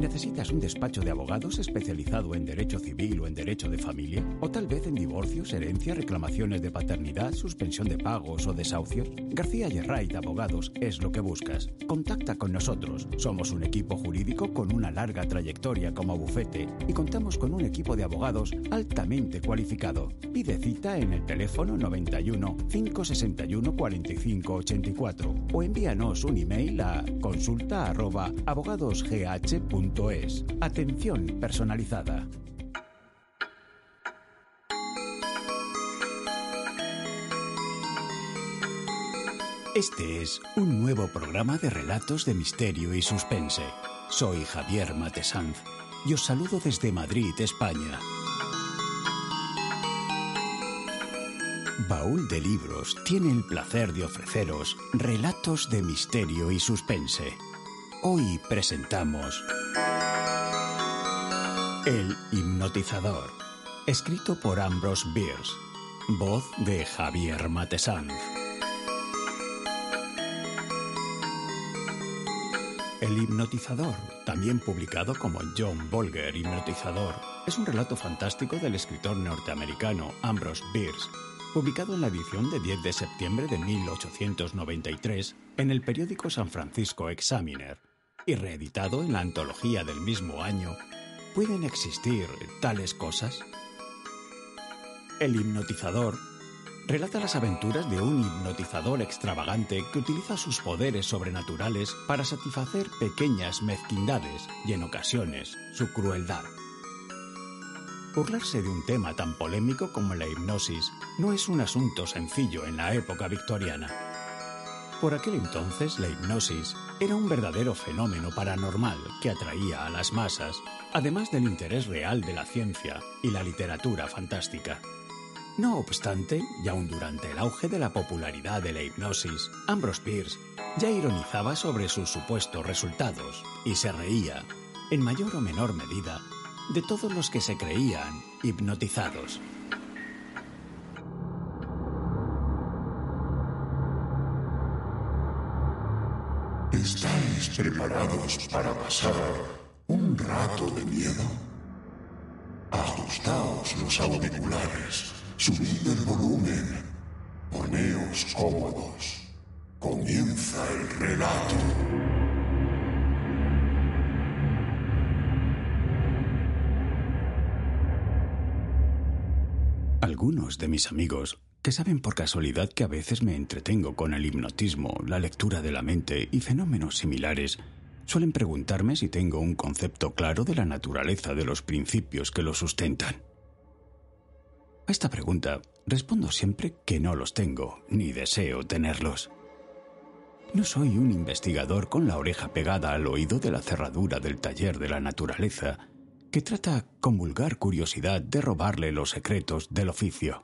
¿Necesitas un despacho de abogados especializado en derecho civil o en derecho de familia? ¿O tal vez en divorcios, herencia, reclamaciones de paternidad, suspensión de pagos o desahucios? García Yerrait Abogados es lo que buscas. Contacta con nosotros. Somos un equipo jurídico con una larga trayectoria como bufete y contamos con un equipo de abogados altamente cualificado. Pide cita en el teléfono 91 561 45 84 o envíanos un email a consulta Atención personalizada. Este es un nuevo programa de relatos de misterio y suspense. Soy Javier Matesanz y os saludo desde Madrid, España. Baúl de Libros tiene el placer de ofreceros relatos de misterio y suspense. Hoy presentamos El hipnotizador, escrito por Ambrose Bierce, voz de Javier Matesanz. El hipnotizador, también publicado como John Bolger Hipnotizador, es un relato fantástico del escritor norteamericano Ambrose Bierce, publicado en la edición de 10 de septiembre de 1893 en el periódico San Francisco Examiner y reeditado en la antología del mismo año, ¿pueden existir tales cosas? El hipnotizador relata las aventuras de un hipnotizador extravagante que utiliza sus poderes sobrenaturales para satisfacer pequeñas mezquindades y en ocasiones su crueldad. Burlarse de un tema tan polémico como la hipnosis no es un asunto sencillo en la época victoriana. Por aquel entonces la hipnosis era un verdadero fenómeno paranormal que atraía a las masas, además del interés real de la ciencia y la literatura fantástica. No obstante, y aún durante el auge de la popularidad de la hipnosis, Ambrose Bierce ya ironizaba sobre sus supuestos resultados y se reía, en mayor o menor medida, de todos los que se creían hipnotizados. ¿Estáis preparados para pasar un rato de miedo? Ajustaos los auriculares, subid el volumen, poneos cómodos. Comienza el relato. Algunos de mis amigos, que saben por casualidad que a veces me entretengo con el hipnotismo, la lectura de la mente y fenómenos similares, suelen preguntarme si tengo un concepto claro de la naturaleza de los principios que lo sustentan. A esta pregunta respondo siempre que no los tengo, ni deseo tenerlos. No soy un investigador con la oreja pegada al oído de la cerradura del taller de la naturaleza, que trata con vulgar curiosidad de robarle los secretos del oficio.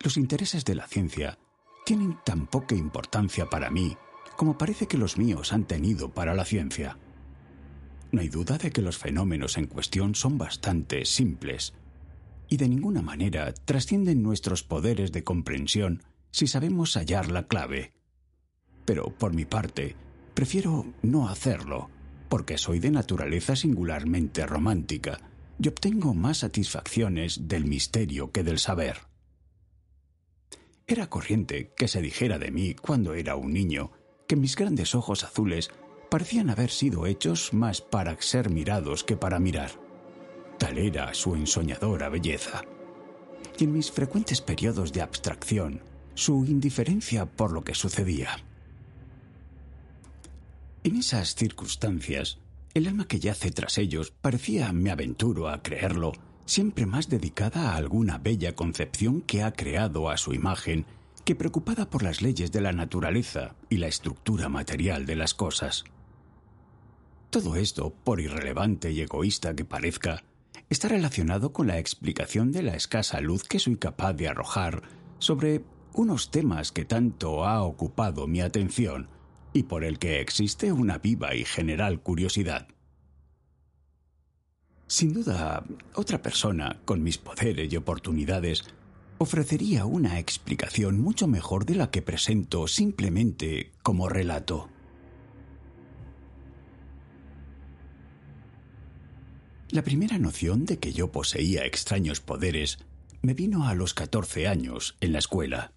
Los intereses de la ciencia tienen tan poca importancia para mí como parece que los míos han tenido para la ciencia. No hay duda de que los fenómenos en cuestión son bastante simples y de ninguna manera trascienden nuestros poderes de comprensión si sabemos hallar la clave. Pero, por mi parte, prefiero no hacerlo, porque soy de naturaleza singularmente romántica y obtengo más satisfacciones del misterio que del saber. Era corriente que se dijera de mí cuando era un niño que mis grandes ojos azules parecían haber sido hechos más para ser mirados que para mirar. Tal era su ensoñadora belleza. Y en mis frecuentes periodos de abstracción, su indiferencia por lo que sucedía. En esas circunstancias, el alma que yace tras ellos parecía, me aventuro a creerlo, siempre más dedicada a alguna bella concepción que ha creado a su imagen que preocupada por las leyes de la naturaleza y la estructura material de las cosas. Todo esto, por irrelevante y egoísta que parezca, está relacionado con la explicación de la escasa luz que soy capaz de arrojar sobre unos temas que tanto ha ocupado mi atención y por el que existe una viva y general curiosidad. Sin duda, otra persona, con mis poderes y oportunidades, ofrecería una explicación mucho mejor de la que presento simplemente como relato. La primera noción de que yo poseía extraños poderes me vino a los 14 años en la escuela.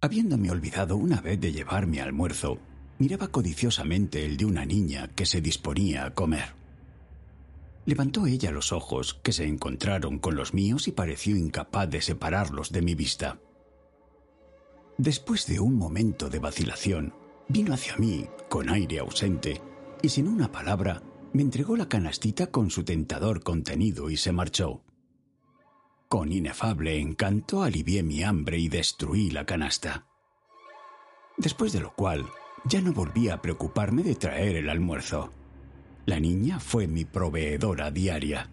Habiéndome olvidado una vez de llevar mi almuerzo, miraba codiciosamente el de una niña que se disponía a comer. Levantó ella los ojos, que se encontraron con los míos y pareció incapaz de separarlos de mi vista. Después de un momento de vacilación, vino hacia mí, con aire ausente, y sin una palabra, me entregó la canastita con su tentador contenido y se marchó. Con inefable encanto alivié mi hambre y destruí la canasta. Después de lo cual, ya no volví a preocuparme de traer el almuerzo. La niña fue mi proveedora diaria.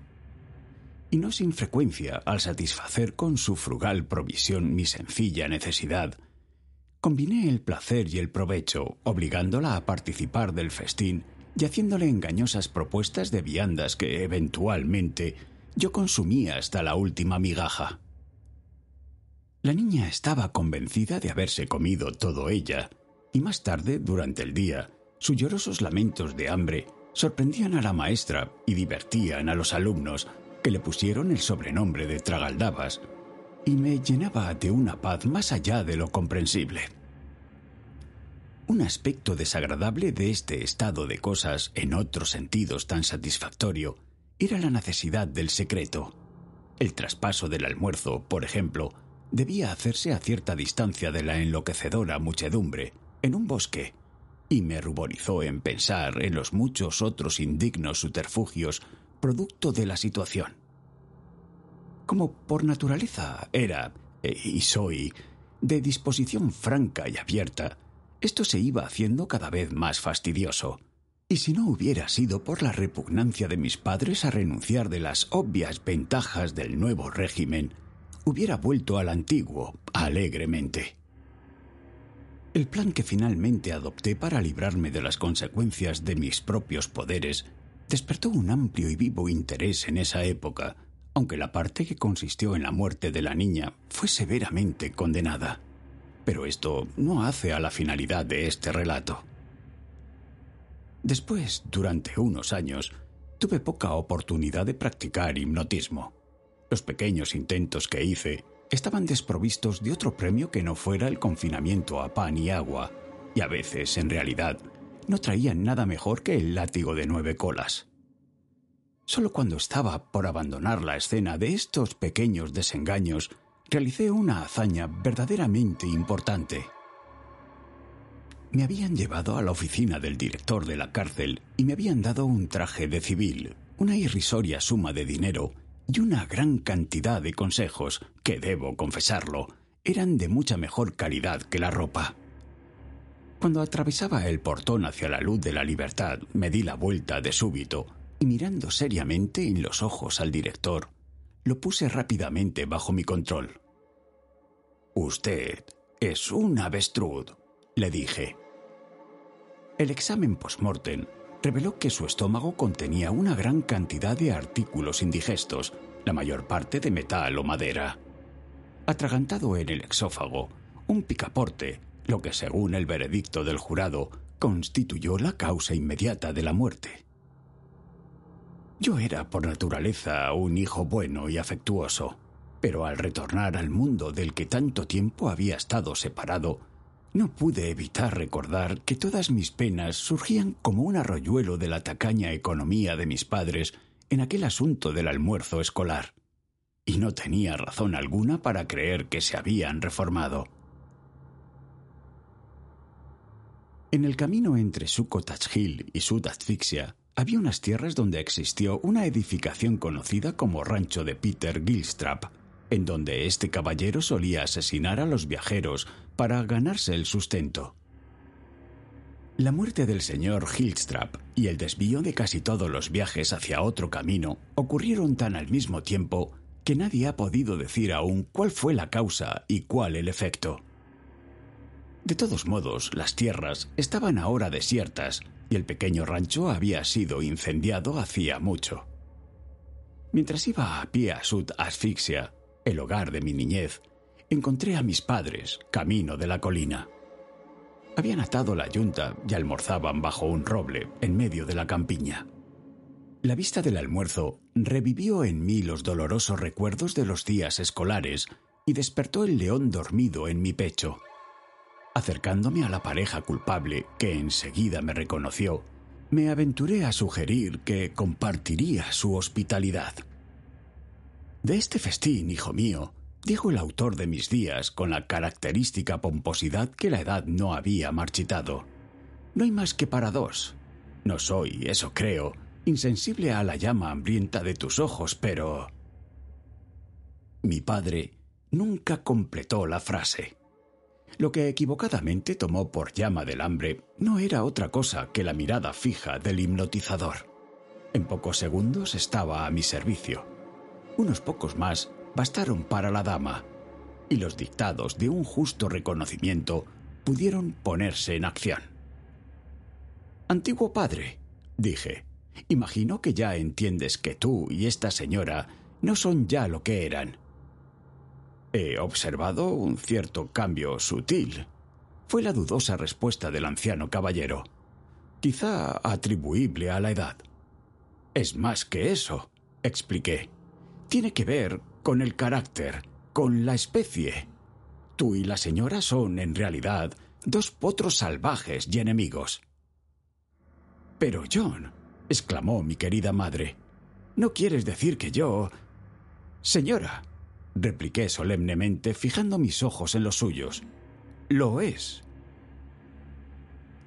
Y no sin frecuencia, al satisfacer con su frugal provisión mi sencilla necesidad, combiné el placer y el provecho, obligándola a participar del festín y haciéndole engañosas propuestas de viandas que, eventualmente, yo consumía hasta la última migaja. La niña estaba convencida de haberse comido todo ella, y más tarde, durante el día, sus llorosos lamentos de hambre sorprendían a la maestra y divertían a los alumnos, que le pusieron el sobrenombre de Tragaldabas, y me llenaba de una paz más allá de lo comprensible. Un aspecto desagradable de este estado de cosas en otros sentidos tan satisfactorio era la necesidad del secreto. El traspaso del almuerzo, por ejemplo, debía hacerse a cierta distancia de la enloquecedora muchedumbre, en un bosque, y me ruborizó en pensar en los muchos otros indignos subterfugios producto de la situación. Como por naturaleza era, e, y soy, de disposición franca y abierta, esto se iba haciendo cada vez más fastidioso. Y si no hubiera sido por la repugnancia de mis padres a renunciar de las obvias ventajas del nuevo régimen, hubiera vuelto al antiguo alegremente. El plan que finalmente adopté para librarme de las consecuencias de mis propios poderes despertó un amplio y vivo interés en esa época, aunque la parte que consistió en la muerte de la niña fue severamente condenada pero esto no hace a la finalidad de este relato. Después, durante unos años, tuve poca oportunidad de practicar hipnotismo. Los pequeños intentos que hice estaban desprovistos de otro premio que no fuera el confinamiento a pan y agua, y a veces, en realidad, no traían nada mejor que el látigo de nueve colas. Solo cuando estaba por abandonar la escena de estos pequeños desengaños realicé una hazaña verdaderamente importante. Me habían llevado a la oficina del director de la cárcel y me habían dado un traje de civil, una irrisoria suma de dinero y una gran cantidad de consejos que, debo confesarlo, eran de mucha mejor calidad que la ropa. Cuando atravesaba el portón hacia la luz de la libertad, me di la vuelta de súbito y mirando seriamente en los ojos al director, lo puse rápidamente bajo mi control. Usted es un avestruz, le dije. El examen post-mortem reveló que su estómago contenía una gran cantidad de artículos indigestos, la mayor parte de metal o madera. Atragantado en el exófago, un picaporte, lo que según el veredicto del jurado constituyó la causa inmediata de la muerte. Yo era por naturaleza un hijo bueno y afectuoso, pero al retornar al mundo del que tanto tiempo había estado separado, no pude evitar recordar que todas mis penas surgían como un arroyuelo de la tacaña economía de mis padres en aquel asunto del almuerzo escolar, y no tenía razón alguna para creer que se habían reformado. En el camino entre Sukhothach Hill y Sud Asfixia había unas tierras donde existió una edificación conocida como Rancho de Peter Gilstrap, en donde este caballero solía asesinar a los viajeros para ganarse el sustento. La muerte del señor Gilstrap y el desvío de casi todos los viajes hacia otro camino ocurrieron tan al mismo tiempo que nadie ha podido decir aún cuál fue la causa y cuál el efecto. De todos modos, las tierras estaban ahora desiertas y el pequeño rancho había sido incendiado hacía mucho. Mientras iba a pie a Sud Asfixia, el hogar de mi niñez, encontré a mis padres camino de la colina. Habían atado la yunta y almorzaban bajo un roble en medio de la campiña. La vista del almuerzo revivió en mí los dolorosos recuerdos de los días escolares y despertó el león dormido en mi pecho. Acercándome a la pareja culpable, que enseguida me reconoció, me aventuré a sugerir que compartiría su hospitalidad. De este festín, hijo mío, dijo el autor de mis días con la característica pomposidad que la edad no había marchitado. No hay más que para dos. No soy, eso creo, insensible a la llama hambrienta de tus ojos, pero... Mi padre nunca completó la frase. Lo que equivocadamente tomó por llama del hambre no era otra cosa que la mirada fija del hipnotizador. En pocos segundos estaba a mi servicio. Unos pocos más bastaron para la dama, y los dictados de un justo reconocimiento pudieron ponerse en acción. Antiguo padre, dije, imagino que ya entiendes que tú y esta señora no son ya lo que eran. He observado un cierto cambio sutil, fue la dudosa respuesta del anciano caballero, quizá atribuible a la edad. Es más que eso, expliqué. Tiene que ver con el carácter, con la especie. Tú y la señora son, en realidad, dos potros salvajes y enemigos. Pero John, exclamó mi querida madre, ¿no quieres decir que yo... Señora, repliqué solemnemente, fijando mis ojos en los suyos. Lo es.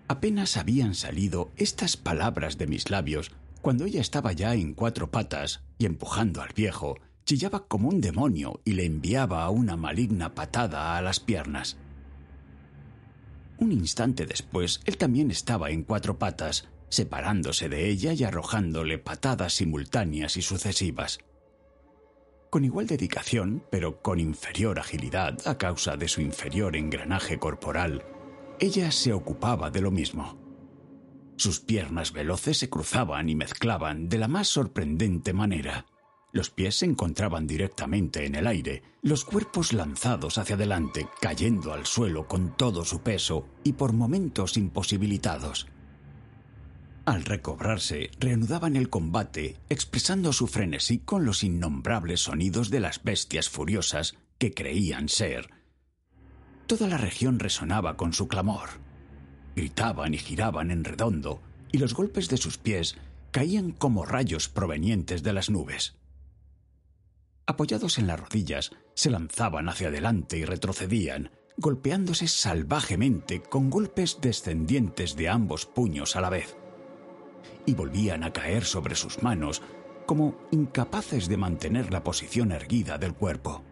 Apenas habían salido estas palabras de mis labios cuando ella estaba ya en cuatro patas y empujando al viejo, chillaba como un demonio y le enviaba una maligna patada a las piernas. Un instante después, él también estaba en cuatro patas, separándose de ella y arrojándole patadas simultáneas y sucesivas. Con igual dedicación, pero con inferior agilidad a causa de su inferior engranaje corporal, ella se ocupaba de lo mismo. Sus piernas veloces se cruzaban y mezclaban de la más sorprendente manera. Los pies se encontraban directamente en el aire, los cuerpos lanzados hacia adelante, cayendo al suelo con todo su peso y por momentos imposibilitados. Al recobrarse, reanudaban el combate, expresando su frenesí con los innombrables sonidos de las bestias furiosas que creían ser. Toda la región resonaba con su clamor. Gritaban y giraban en redondo, y los golpes de sus pies caían como rayos provenientes de las nubes apoyados en las rodillas, se lanzaban hacia adelante y retrocedían, golpeándose salvajemente con golpes descendientes de ambos puños a la vez. Y volvían a caer sobre sus manos, como incapaces de mantener la posición erguida del cuerpo.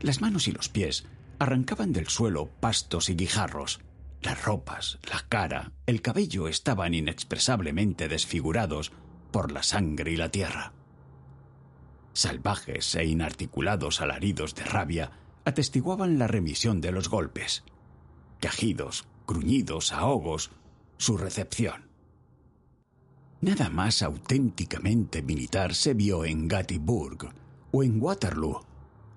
Las manos y los pies arrancaban del suelo pastos y guijarros. Las ropas, la cara, el cabello estaban inexpresablemente desfigurados por la sangre y la tierra salvajes e inarticulados alaridos de rabia atestiguaban la remisión de los golpes. Cajidos, gruñidos, ahogos, su recepción. Nada más auténticamente militar se vio en Gattyburg o en Waterloo.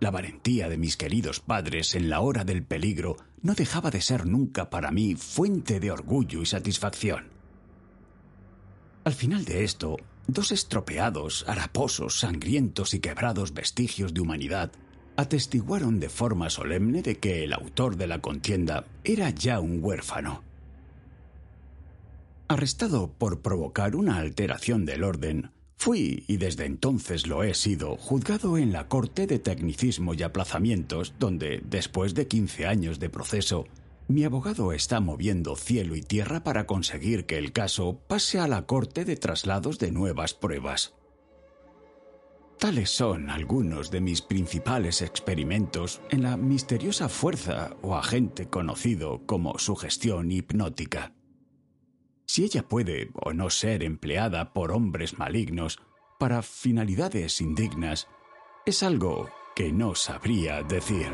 La valentía de mis queridos padres en la hora del peligro no dejaba de ser nunca para mí fuente de orgullo y satisfacción. Al final de esto, Dos estropeados, haraposos, sangrientos y quebrados vestigios de humanidad atestiguaron de forma solemne de que el autor de la contienda era ya un huérfano. Arrestado por provocar una alteración del orden, fui, y desde entonces lo he sido, juzgado en la Corte de Tecnicismo y Aplazamientos, donde, después de quince años de proceso, mi abogado está moviendo cielo y tierra para conseguir que el caso pase a la Corte de Traslados de Nuevas Pruebas. Tales son algunos de mis principales experimentos en la misteriosa fuerza o agente conocido como sugestión hipnótica. Si ella puede o no ser empleada por hombres malignos para finalidades indignas, es algo que no sabría decir.